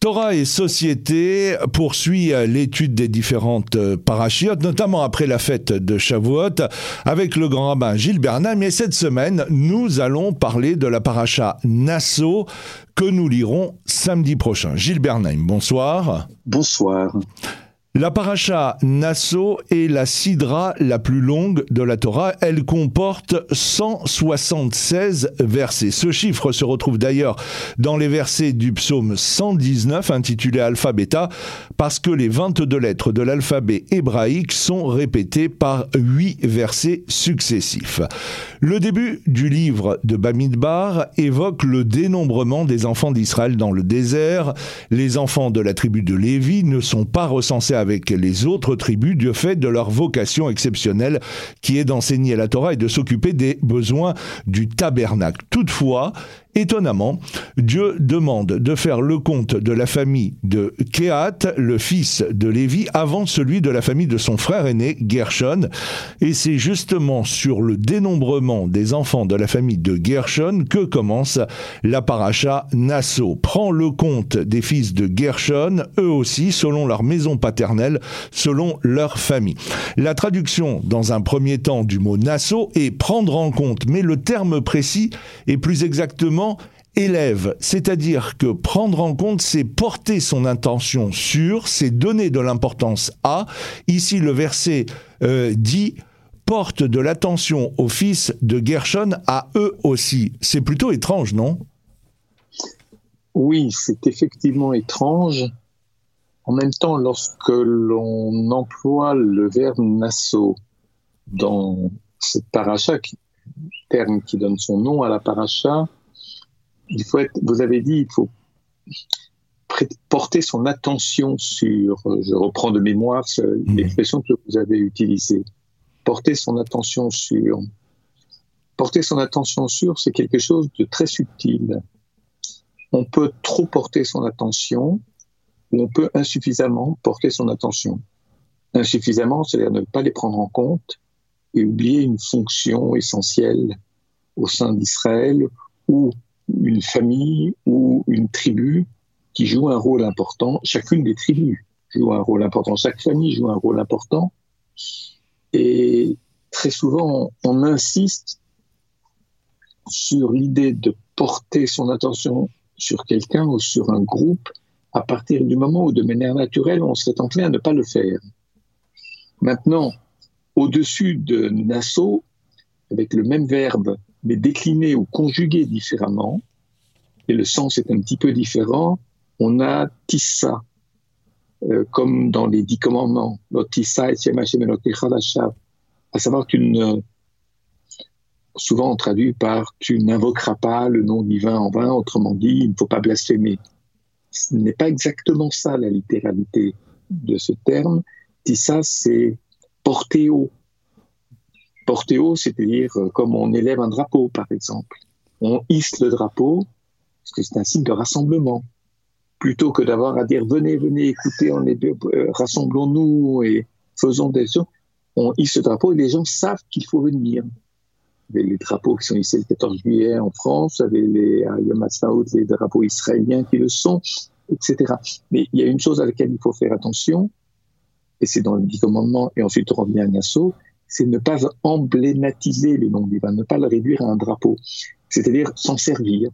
Torah et Société poursuit l'étude des différentes parachiotes, notamment après la fête de Shavuot, avec le grand rabbin Gilles Bernheim. Et cette semaine, nous allons parler de la paracha Nassau que nous lirons samedi prochain. Gilles Bernheim, bonsoir. Bonsoir. La paracha Nassau est la sidra la plus longue de la Torah. Elle comporte 176 versets. Ce chiffre se retrouve d'ailleurs dans les versets du psaume 119 intitulé Alpha Beta parce que les 22 lettres de l'alphabet hébraïque sont répétées par 8 versets successifs. Le début du livre de Bamidbar évoque le dénombrement des enfants d'Israël dans le désert. Les enfants de la tribu de Lévi ne sont pas recensés avec les autres tribus du fait de leur vocation exceptionnelle qui est d'enseigner la Torah et de s'occuper des besoins du tabernacle. Toutefois, Étonnamment, Dieu demande de faire le compte de la famille de Kehat, le fils de Lévi, avant celui de la famille de son frère aîné, Gershon. Et c'est justement sur le dénombrement des enfants de la famille de Gershon que commence la paracha Nassau. Prend le compte des fils de Gershon, eux aussi, selon leur maison paternelle, selon leur famille. La traduction, dans un premier temps, du mot Nassau est prendre en compte, mais le terme précis est plus exactement élève, c'est-à-dire que prendre en compte, c'est porter son intention sur, c'est donner de l'importance à. Ici, le verset euh, dit porte de l'attention aux fils de Gershon à eux aussi. C'est plutôt étrange, non? Oui, c'est effectivement étrange. En même temps, lorsque l'on emploie le verbe nasso dans cette paracha, terme qui donne son nom à la paracha, il faut être, vous avez dit, il faut porter son attention sur, je reprends de mémoire mmh. l'expression que vous avez utilisée, porter son attention sur. Porter son attention sur, c'est quelque chose de très subtil. On peut trop porter son attention ou on peut insuffisamment porter son attention. Insuffisamment, c'est-à-dire ne pas les prendre en compte et oublier une fonction essentielle au sein d'Israël ou une famille ou une tribu qui joue un rôle important. Chacune des tribus joue un rôle important. Chaque famille joue un rôle important. Et très souvent, on insiste sur l'idée de porter son attention sur quelqu'un ou sur un groupe à partir du moment où, de manière naturelle, on serait enclin à ne pas le faire. Maintenant, au-dessus de Nassau, avec le même verbe mais décliné ou conjugué différemment, et le sens est un petit peu différent, on a Tissa, euh, comme dans les dix commandements, Tissa et à savoir qu'une, souvent on traduit par tu n'invoqueras pas le nom divin en vain, autrement dit, il ne faut pas blasphémer. Ce n'est pas exactement ça la littéralité de ce terme. Tissa, c'est porter haut, porter haut, c'est-à-dire euh, comme on élève un drapeau, par exemple. On hisse le drapeau, parce que c'est un signe de rassemblement. Plutôt que d'avoir à dire venez, venez, écoutez, on est, euh, rassemblons-nous et faisons des choses, on hisse le drapeau et les gens savent qu'il faut venir. Les, les drapeaux qui sont hissés le 14 juillet en France, avec les Yom les drapeaux israéliens qui le sont, etc. Mais il y a une chose à laquelle il faut faire attention, et c'est dans le dix commandements, et ensuite on revient à Nassau, c'est ne pas emblématiser les noms divins, ne pas le réduire à un drapeau, c'est-à-dire s'en servir,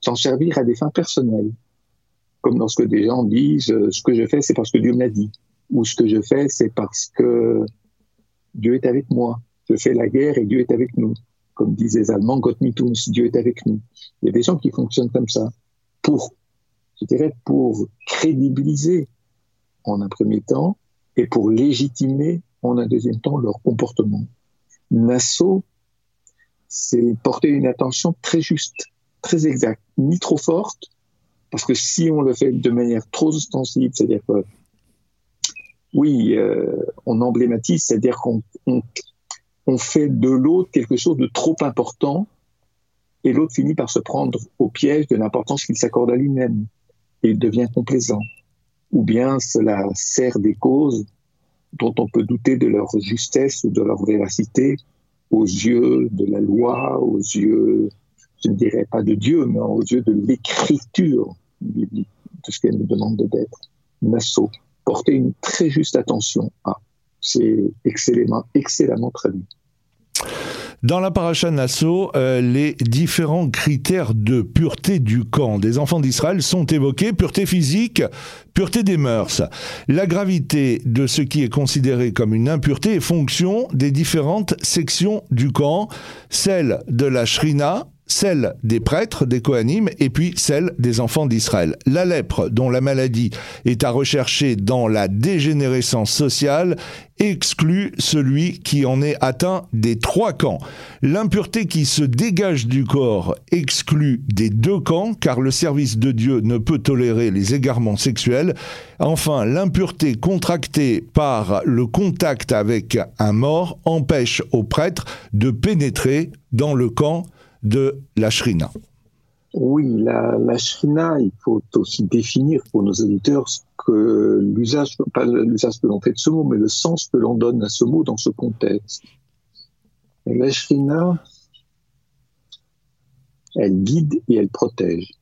s'en servir à des fins personnelles, comme lorsque des gens disent euh, ce que je fais c'est parce que Dieu me l'a dit, ou ce que je fais c'est parce que Dieu est avec moi, je fais la guerre et Dieu est avec nous, comme disent les Allemands, Gott mit uns, Dieu est avec nous. Il y a des gens qui fonctionnent comme ça, pour, je dirais, pour crédibiliser en un premier temps et pour légitimer en un deuxième temps leur comportement. Nassau, c'est porter une attention très juste, très exacte, ni trop forte, parce que si on le fait de manière trop ostensive, c'est-à-dire que, oui, euh, on emblématise, c'est-à-dire qu'on on, fait de l'autre quelque chose de trop important, et l'autre finit par se prendre au piège de l'importance qu'il s'accorde à lui-même, et il devient complaisant. Ou bien cela sert des causes dont on peut douter de leur justesse ou de leur véracité aux yeux de la loi, aux yeux, je ne dirais pas de Dieu, mais aux yeux de l'écriture biblique. de ce qu'elle nous demande d'être. Nassau. Porter une très juste attention à. C'est excellemment, excellemment traduit. Dans la paracha Nassau, euh, les différents critères de pureté du camp des enfants d'Israël sont évoqués. Pureté physique, pureté des mœurs. La gravité de ce qui est considéré comme une impureté est fonction des différentes sections du camp, celle de la shrina, celle des prêtres, des Kohanim, et puis celle des enfants d'Israël. La lèpre, dont la maladie est à rechercher dans la dégénérescence sociale, exclut celui qui en est atteint des trois camps. L'impureté qui se dégage du corps exclut des deux camps, car le service de Dieu ne peut tolérer les égarements sexuels. Enfin, l'impureté contractée par le contact avec un mort empêche aux prêtres de pénétrer dans le camp de la shrina. Oui, la, la shrina, il faut aussi définir pour nos auditeurs ce que l'usage, pas l'usage que l'on fait de ce mot, mais le sens que l'on donne à ce mot dans ce contexte. la shrina, elle guide et elle protège.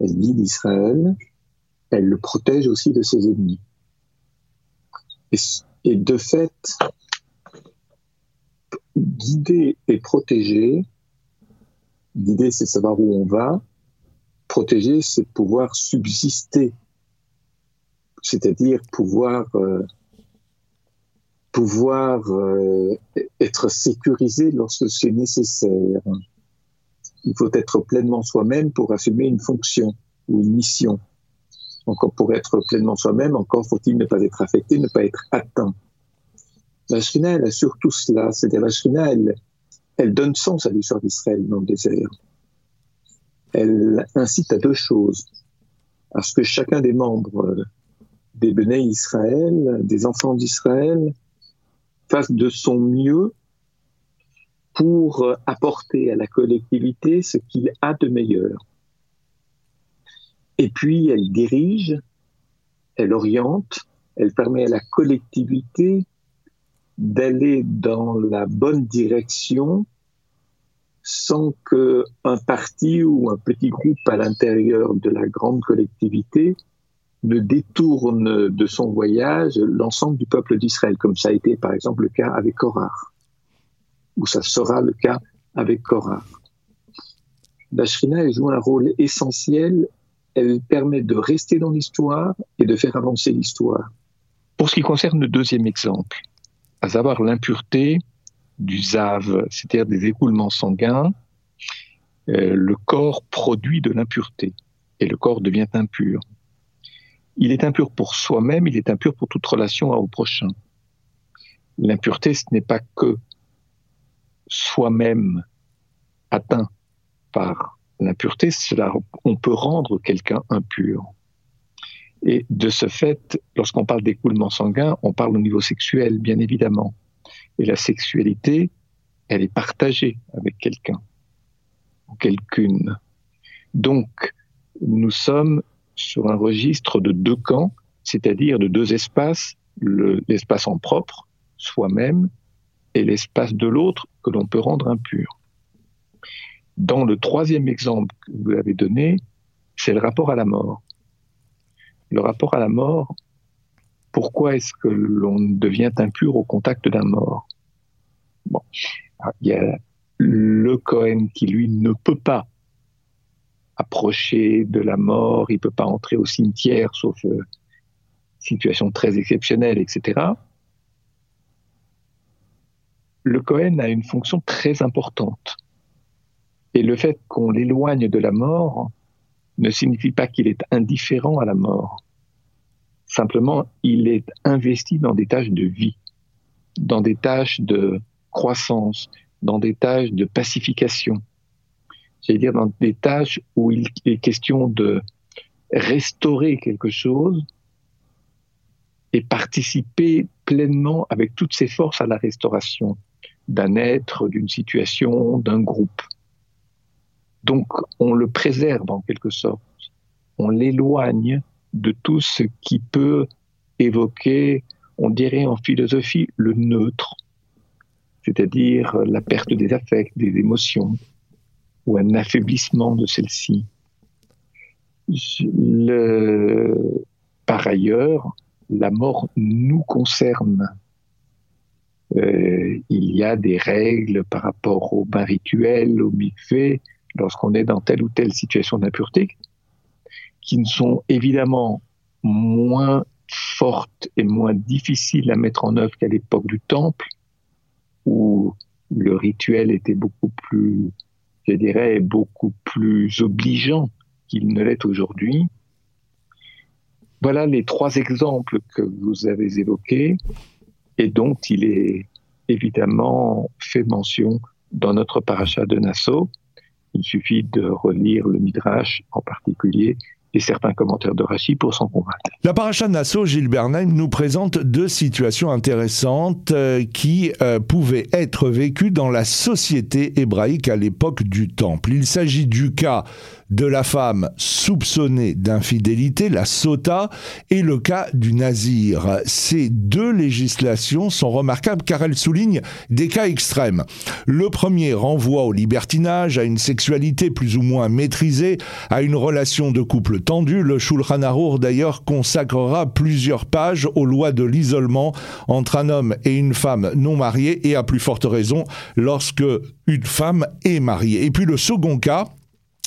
Elle guide Israël, elle le protège aussi de ses ennemis. et de fait, guider et protéger, guider c'est savoir où on va, protéger c'est pouvoir subsister, c'est-à-dire pouvoir euh, pouvoir euh, être sécurisé lorsque c'est nécessaire. Il faut être pleinement soi-même pour assumer une fonction ou une mission. Encore pour être pleinement soi-même, encore faut-il ne pas être affecté, ne pas être atteint. La Shrina, elle a surtout cela. C'est-à-dire, elle, donne sens à l'histoire d'Israël dans le désert. Elle incite à deux choses. À ce que chacun des membres des Béné Israël, des enfants d'Israël, fasse de son mieux pour apporter à la collectivité ce qu'il a de meilleur. Et puis, elle dirige, elle oriente, elle permet à la collectivité d'aller dans la bonne direction sans que un parti ou un petit groupe à l'intérieur de la grande collectivité ne détourne de son voyage l'ensemble du peuple d'Israël, comme ça a été par exemple le cas avec Korah, ou ça sera le cas avec Korah. La Shrina joue un rôle essentiel, elle permet de rester dans l'histoire et de faire avancer l'histoire. Pour ce qui concerne le deuxième exemple, à savoir l'impureté du ZAV, c'est-à-dire des écoulements sanguins, euh, le corps produit de l'impureté et le corps devient impur. Il est impur pour soi-même, il est impur pour toute relation au prochain. L'impureté, ce n'est pas que soi-même atteint par l'impureté, on peut rendre quelqu'un impur. Et de ce fait, lorsqu'on parle d'écoulement sanguin, on parle au niveau sexuel, bien évidemment. Et la sexualité, elle est partagée avec quelqu'un ou quelqu'une. Donc, nous sommes sur un registre de deux camps, c'est-à-dire de deux espaces, l'espace en propre, soi-même, et l'espace de l'autre que l'on peut rendre impur. Dans le troisième exemple que vous avez donné, c'est le rapport à la mort le rapport à la mort, pourquoi est-ce que l'on devient impur au contact d'un mort? Bon, il y a le Cohen qui lui ne peut pas approcher de la mort, il peut pas entrer au cimetière sauf euh, situation très exceptionnelle, etc. Le Cohen a une fonction très importante. Et le fait qu'on l'éloigne de la mort, ne signifie pas qu'il est indifférent à la mort. Simplement, il est investi dans des tâches de vie, dans des tâches de croissance, dans des tâches de pacification. C'est-à-dire dans des tâches où il est question de restaurer quelque chose et participer pleinement avec toutes ses forces à la restauration d'un être, d'une situation, d'un groupe. Donc on le préserve en quelque sorte, on l'éloigne de tout ce qui peut évoquer, on dirait en philosophie, le neutre, c'est-à-dire la perte des affects, des émotions, ou un affaiblissement de celles-ci. Le... Par ailleurs, la mort nous concerne. Euh, il y a des règles par rapport au bain rituel, au mikvé, lorsqu'on est dans telle ou telle situation d'impureté, qui ne sont évidemment moins fortes et moins difficiles à mettre en œuvre qu'à l'époque du temple, où le rituel était beaucoup plus, je dirais, beaucoup plus obligeant qu'il ne l'est aujourd'hui. Voilà les trois exemples que vous avez évoqués et dont il est évidemment fait mention dans notre paracha de Nassau. Il suffit de relire le Midrash en particulier et certains commentaires de Rachi pour s'en convaincre. La paracha Nassau, Gilles Bernheim, nous présente deux situations intéressantes euh, qui euh, pouvaient être vécues dans la société hébraïque à l'époque du Temple. Il s'agit du cas de la femme soupçonnée d'infidélité, la sota, et le cas du nazir. Ces deux législations sont remarquables car elles soulignent des cas extrêmes. Le premier renvoie au libertinage, à une sexualité plus ou moins maîtrisée, à une relation de couple tendue. Le Shulchan Arour d'ailleurs consacrera plusieurs pages aux lois de l'isolement entre un homme et une femme non mariée et à plus forte raison lorsque une femme est mariée. Et puis le second cas,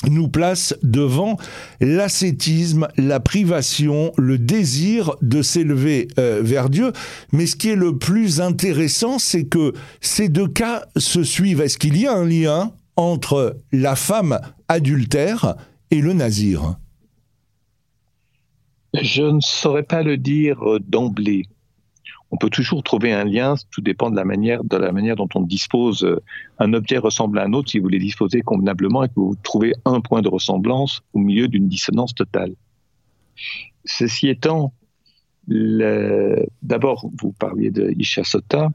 nous place devant l'ascétisme, la privation, le désir de s'élever euh, vers Dieu. Mais ce qui est le plus intéressant, c'est que ces deux cas se suivent. Est-ce qu'il y a un lien entre la femme adultère et le nazir? Je ne saurais pas le dire d'emblée on peut toujours trouver un lien, tout dépend de la manière, de la manière dont on dispose. Euh, un objet ressemble à un autre si vous les disposez convenablement et que vous trouvez un point de ressemblance au milieu d'une dissonance totale. Ceci étant, d'abord, vous parliez de Isha Sota,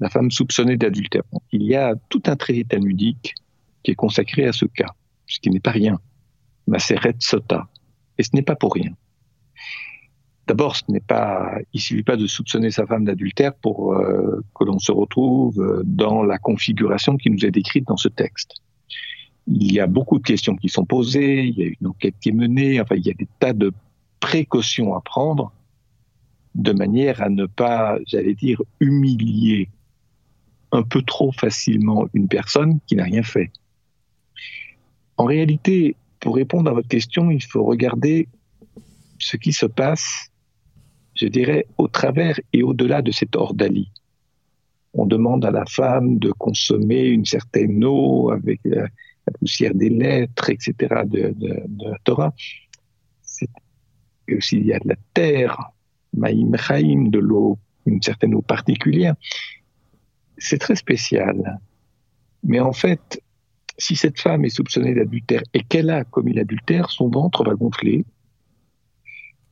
la femme soupçonnée d'adultère. Il y a tout un traité talmudique qui est consacré à ce cas, ce qui n'est pas rien. Maseret Sota. Et ce n'est pas pour rien. D'abord, ce n'est pas, il suffit pas de soupçonner sa femme d'adultère pour euh, que l'on se retrouve euh, dans la configuration qui nous est décrite dans ce texte. Il y a beaucoup de questions qui sont posées, il y a une enquête qui est menée, enfin, il y a des tas de précautions à prendre de manière à ne pas, j'allais dire, humilier un peu trop facilement une personne qui n'a rien fait. En réalité, pour répondre à votre question, il faut regarder ce qui se passe je dirais, au travers et au-delà de cette ordalie. On demande à la femme de consommer une certaine eau avec la, poussière des lettres, etc., de, la Torah. Et aussi, il y a de la terre, maïm chaim, de l'eau, une certaine eau particulière. C'est très spécial. Mais en fait, si cette femme est soupçonnée d'adultère et qu'elle a commis l'adultère, son ventre va gonfler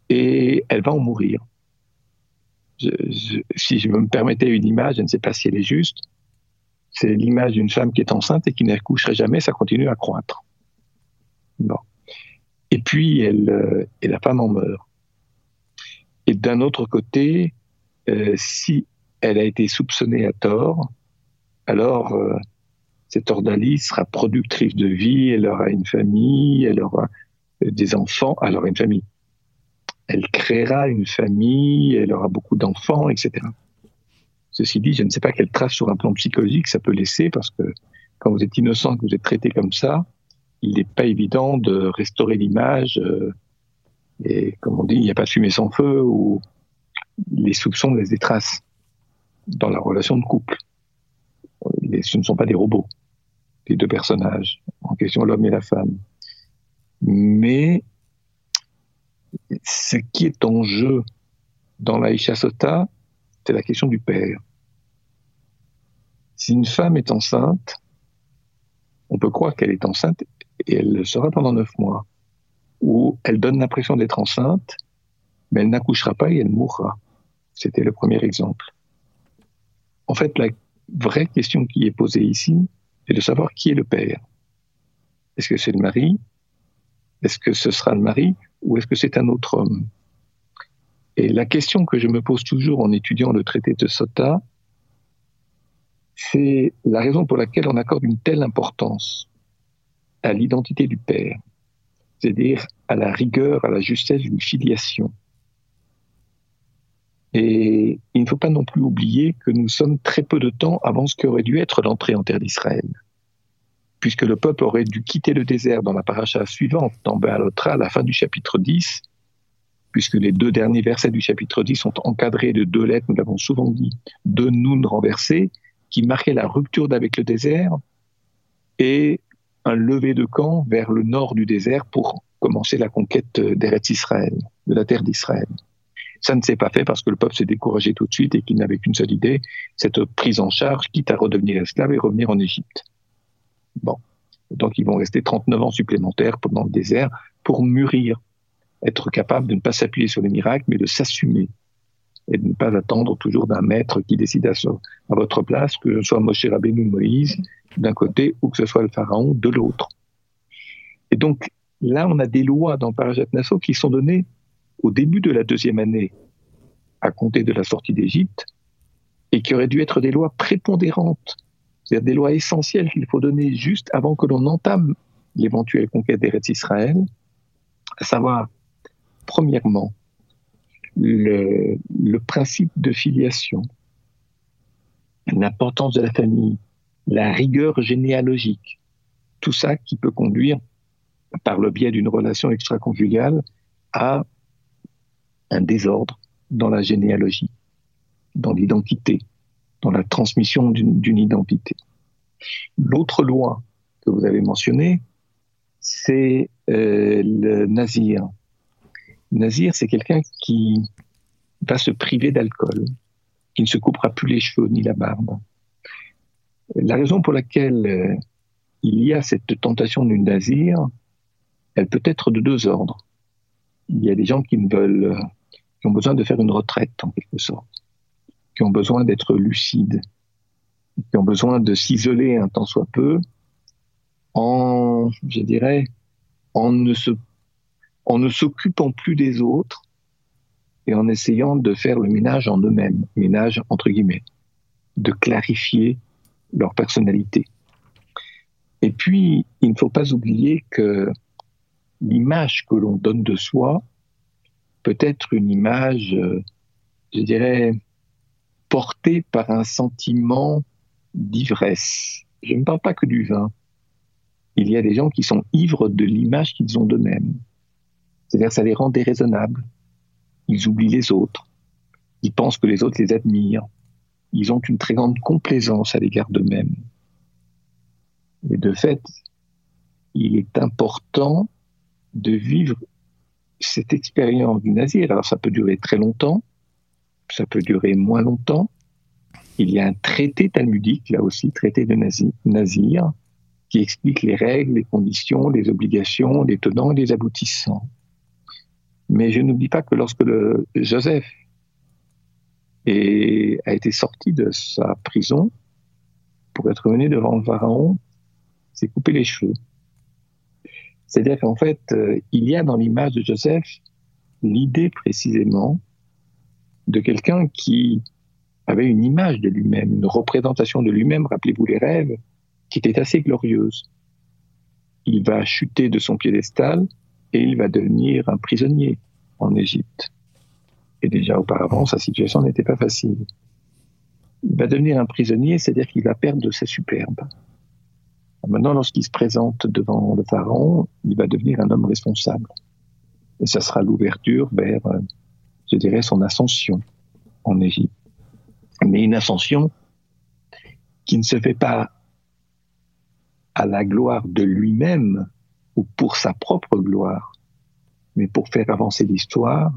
et elle va en mourir si je me permettais une image, je ne sais pas si elle est juste, c'est l'image d'une femme qui est enceinte et qui n'accoucherait jamais, ça continue à croître. Bon. Et puis, elle, euh, et la femme en meurt. Et d'un autre côté, euh, si elle a été soupçonnée à tort, alors euh, cette ordalie sera productrice de vie, elle aura une famille, elle aura des enfants, alors une famille elle créera une famille, elle aura beaucoup d'enfants, etc. Ceci dit, je ne sais pas quelle trace sur un plan psychologique ça peut laisser, parce que quand vous êtes innocent, que vous êtes traité comme ça, il n'est pas évident de restaurer l'image. Euh, et comme on dit, il n'y a pas de fumée sans feu, ou les soupçons laissent des traces dans la relation de couple. ce ne sont pas des robots, les deux personnages, en question l'homme et la femme. Mais ce qui est en jeu dans la Sota, c'est la question du père. Si une femme est enceinte, on peut croire qu'elle est enceinte et elle le sera pendant neuf mois. Ou elle donne l'impression d'être enceinte, mais elle n'accouchera pas et elle mourra. C'était le premier exemple. En fait, la vraie question qui est posée ici, c'est de savoir qui est le père. Est-ce que c'est le mari? Est-ce que ce sera le mari? Ou est-ce que c'est un autre homme? Et la question que je me pose toujours en étudiant le traité de Sota, c'est la raison pour laquelle on accorde une telle importance à l'identité du père. c'est-à-dire à la rigueur, à la justesse d'une filiation. Et il ne faut pas non plus oublier que nous sommes très peu de temps avant ce qu'aurait dû être l'entrée en terre d'Israël. Puisque le peuple aurait dû quitter le désert dans la paracha suivante, dans Béalotra, à la fin du chapitre 10, puisque les deux derniers versets du chapitre 10 sont encadrés de deux lettres, nous l'avons souvent dit, de Noun renversées, qui marquaient la rupture d'avec le désert et un lever de camp vers le nord du désert pour commencer la conquête d'Eretz Israël, de la terre d'Israël. Ça ne s'est pas fait parce que le peuple s'est découragé tout de suite et qu'il n'avait qu'une seule idée, cette prise en charge, quitte à redevenir esclave et revenir en Égypte. Bon. Donc ils vont rester 39 ans supplémentaires pendant le désert pour mûrir, être capable de ne pas s'appuyer sur les miracles, mais de s'assumer et de ne pas attendre toujours d'un maître qui décide à, votre place, que ce soit Moshe Rabbeinu Moïse d'un côté ou que ce soit le pharaon de l'autre. Et donc là, on a des lois dans Parajat Nassau qui sont données au début de la deuxième année à compter de la sortie d'Égypte et qui auraient dû être des lois prépondérantes, c'est-à-dire des lois essentielles qu'il faut donner juste avant que l'on entame l'éventuelle conquête d'Eretz Israël, à savoir, premièrement, le, le principe de filiation, l'importance de la famille, la rigueur généalogique, tout ça qui peut conduire, par le biais d'une relation extra-conjugale, à un désordre dans la généalogie, dans l'identité, dans la transmission d'une identité. L'autre loi que vous avez mentionnée, c'est euh, le nazir. Nazir, c'est quelqu'un qui va se priver d'alcool, qui ne se coupera plus les cheveux ni la barbe. La raison pour laquelle euh, il y a cette tentation du nazir, elle peut être de deux ordres. Il y a des gens qui veulent qui ont besoin de faire une retraite en quelque sorte, qui ont besoin d'être lucides, qui ont besoin de s'isoler un temps soit peu en, je dirais, en ne se, en ne s'occupant plus des autres et en essayant de faire le ménage en eux-mêmes, ménage entre guillemets, de clarifier leur personnalité. Et puis, il ne faut pas oublier que l'image que l'on donne de soi peut-être une image, euh, je dirais, portée par un sentiment d'ivresse. Je ne parle pas que du vin. Il y a des gens qui sont ivres de l'image qu'ils ont d'eux-mêmes. C'est-à-dire ça les rend déraisonnables. Ils oublient les autres. Ils pensent que les autres les admirent. Ils ont une très grande complaisance à l'égard d'eux-mêmes. Et de fait, il est important de vivre cette expérience du nazir, alors ça peut durer très longtemps, ça peut durer moins longtemps. Il y a un traité talmudique, là aussi, traité de nazir, qui explique les règles, les conditions, les obligations, les tenants et les aboutissants. Mais je n'oublie pas que lorsque Joseph a été sorti de sa prison pour être mené devant le pharaon, s'est coupé les cheveux. C'est-à-dire qu'en fait, euh, il y a dans l'image de Joseph l'idée précisément de quelqu'un qui avait une image de lui-même, une représentation de lui-même, rappelez-vous les rêves, qui était assez glorieuse. Il va chuter de son piédestal et il va devenir un prisonnier en Égypte. Et déjà auparavant, sa situation n'était pas facile. Il va devenir un prisonnier, c'est-à-dire qu'il va perdre de sa superbe. Maintenant, lorsqu'il se présente devant le pharaon, il va devenir un homme responsable. Et ça sera l'ouverture vers, je dirais, son ascension en Égypte. Mais une ascension qui ne se fait pas à la gloire de lui-même ou pour sa propre gloire, mais pour faire avancer l'histoire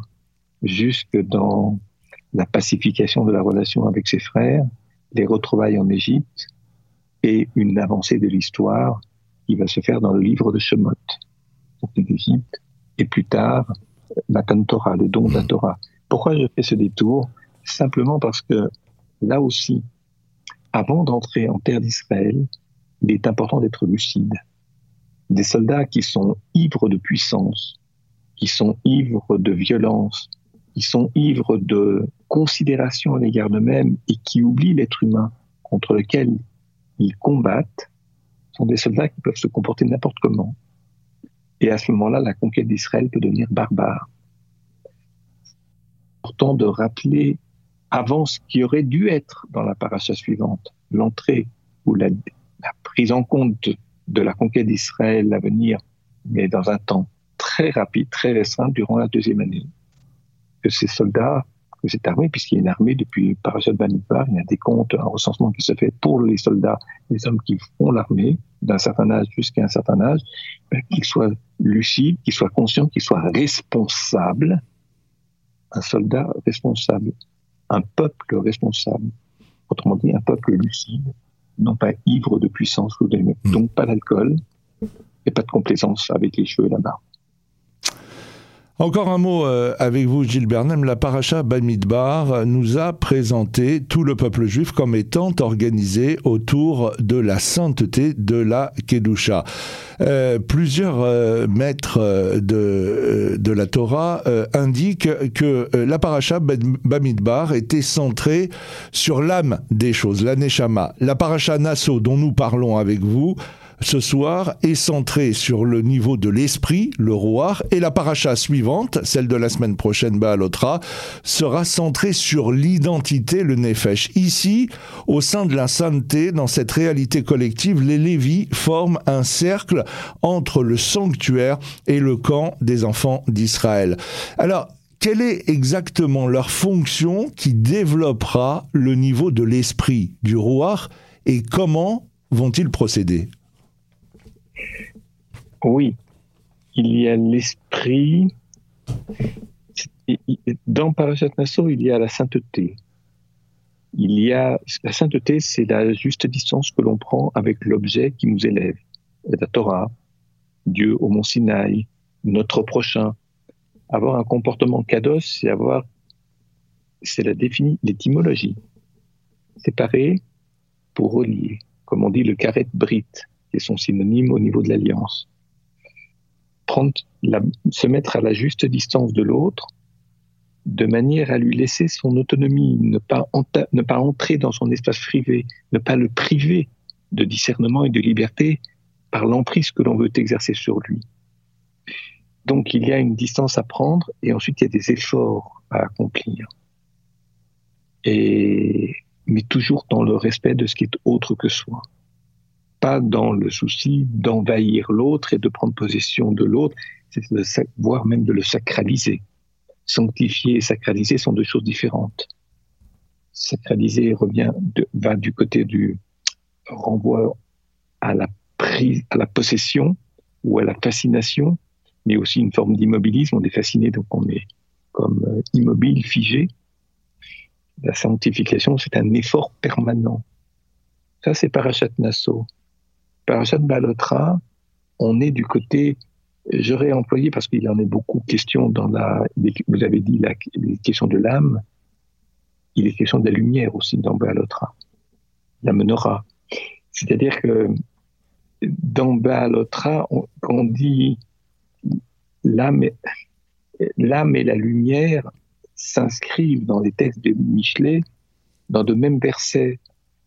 jusque dans la pacification de la relation avec ses frères, les retrouvailles en Égypte, et une avancée de l'histoire qui va se faire dans le livre de Shemot, d'Égypte, et plus tard, la Torah, le don de la Torah. Pourquoi je fais ce détour? Simplement parce que là aussi, avant d'entrer en terre d'Israël, il est important d'être lucide. Des soldats qui sont ivres de puissance, qui sont ivres de violence, qui sont ivres de considération à l'égard d'eux-mêmes et qui oublient l'être humain contre lequel ils combattent sont des soldats qui peuvent se comporter n'importe comment. Et à ce moment-là, la conquête d'Israël peut devenir barbare. Important de rappeler avant ce qui aurait dû être dans la paracha suivante, l'entrée ou la, prise en compte de la conquête d'Israël à venir, mais dans un temps très rapide, très récent, durant la deuxième année, que ces soldats, cette armée, puisqu'il y a une armée depuis Bamidbar, il y a des comptes, un recensement qui se fait pour les soldats, les hommes qui font l'armée, d'un certain âge jusqu'à un certain âge, ben, qu'ils soient lucides, qu'ils soient conscients, qu'ils soient responsables, un soldat responsable, un peuple responsable, autrement dit un peuple lucide, non pas ivre de puissance ou de... Hmm. donc pas d'alcool et pas de complaisance avec les cheveux et la barbe. Encore un mot euh, avec vous, Gilles Bernem. La paracha Bamidbar nous a présenté tout le peuple juif comme étant organisé autour de la sainteté de la Kedusha. Euh, plusieurs euh, maîtres de, de la Torah indiquent que la paracha Bamidbar était centrée sur l'âme des choses, la Neshama. La paracha Nassau, dont nous parlons avec vous, ce soir est centré sur le niveau de l'esprit, le roi, et la paracha suivante, celle de la semaine prochaine, Baalotra, sera centrée sur l'identité, le nefesh. Ici, au sein de la sainteté, dans cette réalité collective, les Lévis forment un cercle entre le sanctuaire et le camp des enfants d'Israël. Alors, quelle est exactement leur fonction qui développera le niveau de l'esprit du roi et comment vont-ils procéder? Oui, il y a l'esprit. Dans Parashat Nassau, il y a la sainteté. Il y a la sainteté, c'est la juste distance que l'on prend avec l'objet qui nous élève. La Torah, Dieu au mont Sinaï, notre prochain. Avoir un comportement kados, c'est avoir, c'est la l'étymologie. Séparer pour relier. Comme on dit le karet brit, qui est son synonyme au niveau de l'alliance prendre se mettre à la juste distance de l'autre, de manière à lui laisser son autonomie, ne pas, ne pas entrer dans son espace privé, ne pas le priver de discernement et de liberté par l'emprise que l'on veut exercer sur lui. Donc il y a une distance à prendre et ensuite il y a des efforts à accomplir. Et, mais toujours dans le respect de ce qui est autre que soi dans le souci d'envahir l'autre et de prendre possession de l'autre, voire même de le sacraliser. Sanctifier et sacraliser sont deux choses différentes. Sacraliser revient va du côté du renvoi à la prise, à la possession ou à la fascination, mais aussi une forme d'immobilisme. On est fasciné, donc on est comme euh, immobile, figé. La sanctification, c'est un effort permanent. Ça, c'est Parashat Nassau. Parashat Balotra, on est du côté, j'aurais employé parce qu'il en a beaucoup question dans la, vous avez dit la, les questions de l'âme, il est question de la lumière aussi dans Balotra, la menorah. C'est-à-dire que dans Balotra, on, on dit l'âme, l'âme et la lumière s'inscrivent dans les textes de Michelet dans de mêmes versets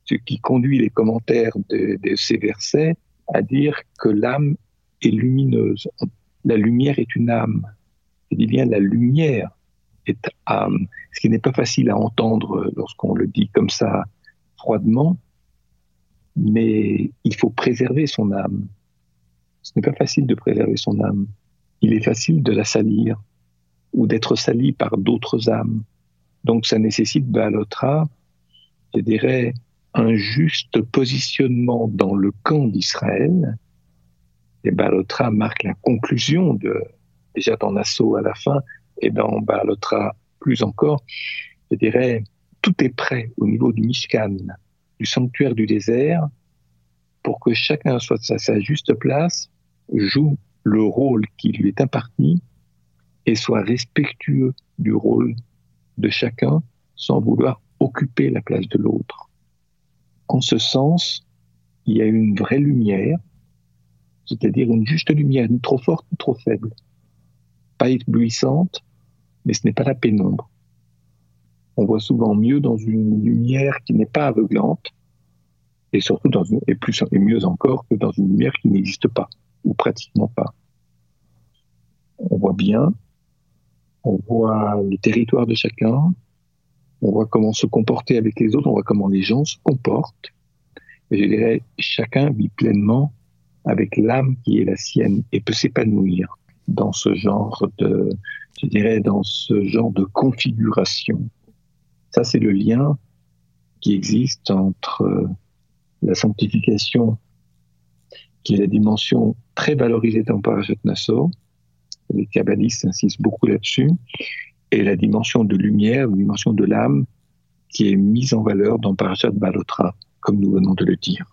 ce qui conduit les commentaires de, ces versets à dire que l'âme est lumineuse. La lumière est une âme. Je dis bien la lumière est âme, ce qui n'est pas facile à entendre lorsqu'on le dit comme ça froidement, mais il faut préserver son âme. Ce n'est pas facile de préserver son âme. Il est facile de la salir ou d'être sali par d'autres âmes. Donc ça nécessite Balotra, je dirais, un juste positionnement dans le camp d'Israël. Et Balotra marque la conclusion de, déjà dans Nassau à la fin, et dans Balotra plus encore, je dirais, tout est prêt au niveau du Mishkan, du sanctuaire du désert, pour que chacun soit à sa juste place, joue le rôle qui lui est imparti et soit respectueux du rôle de chacun sans vouloir occuper la place de l'autre. En ce sens, il y a une vraie lumière, c'est-à-dire une juste lumière, ni trop forte ni trop faible. Pas éblouissante, mais ce n'est pas la pénombre. On voit souvent mieux dans une lumière qui n'est pas aveuglante, et surtout dans une, et plus et mieux encore que dans une lumière qui n'existe pas ou pratiquement pas. on voit bien, on voit les territoires de chacun, on voit comment se comporter avec les autres, on voit comment les gens se comportent. Je dirais, chacun vit pleinement avec l'âme qui est la sienne et peut s'épanouir dans ce genre de, je dirais, dans ce genre de configuration. Ça, c'est le lien qui existe entre la sanctification, qui est la dimension très valorisée dans Parashat Nassau, les kabbalistes insistent beaucoup là-dessus, et la dimension de lumière, la dimension de l'âme, qui est mise en valeur dans Parashat Balotra, comme nous venons de le dire.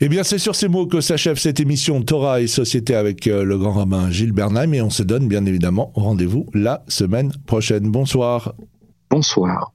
Eh bien, c'est sur ces mots que s'achève cette émission Torah et Société avec euh, le grand rabbin Gilles Bernheim et on se donne bien évidemment rendez-vous la semaine prochaine. Bonsoir. Bonsoir.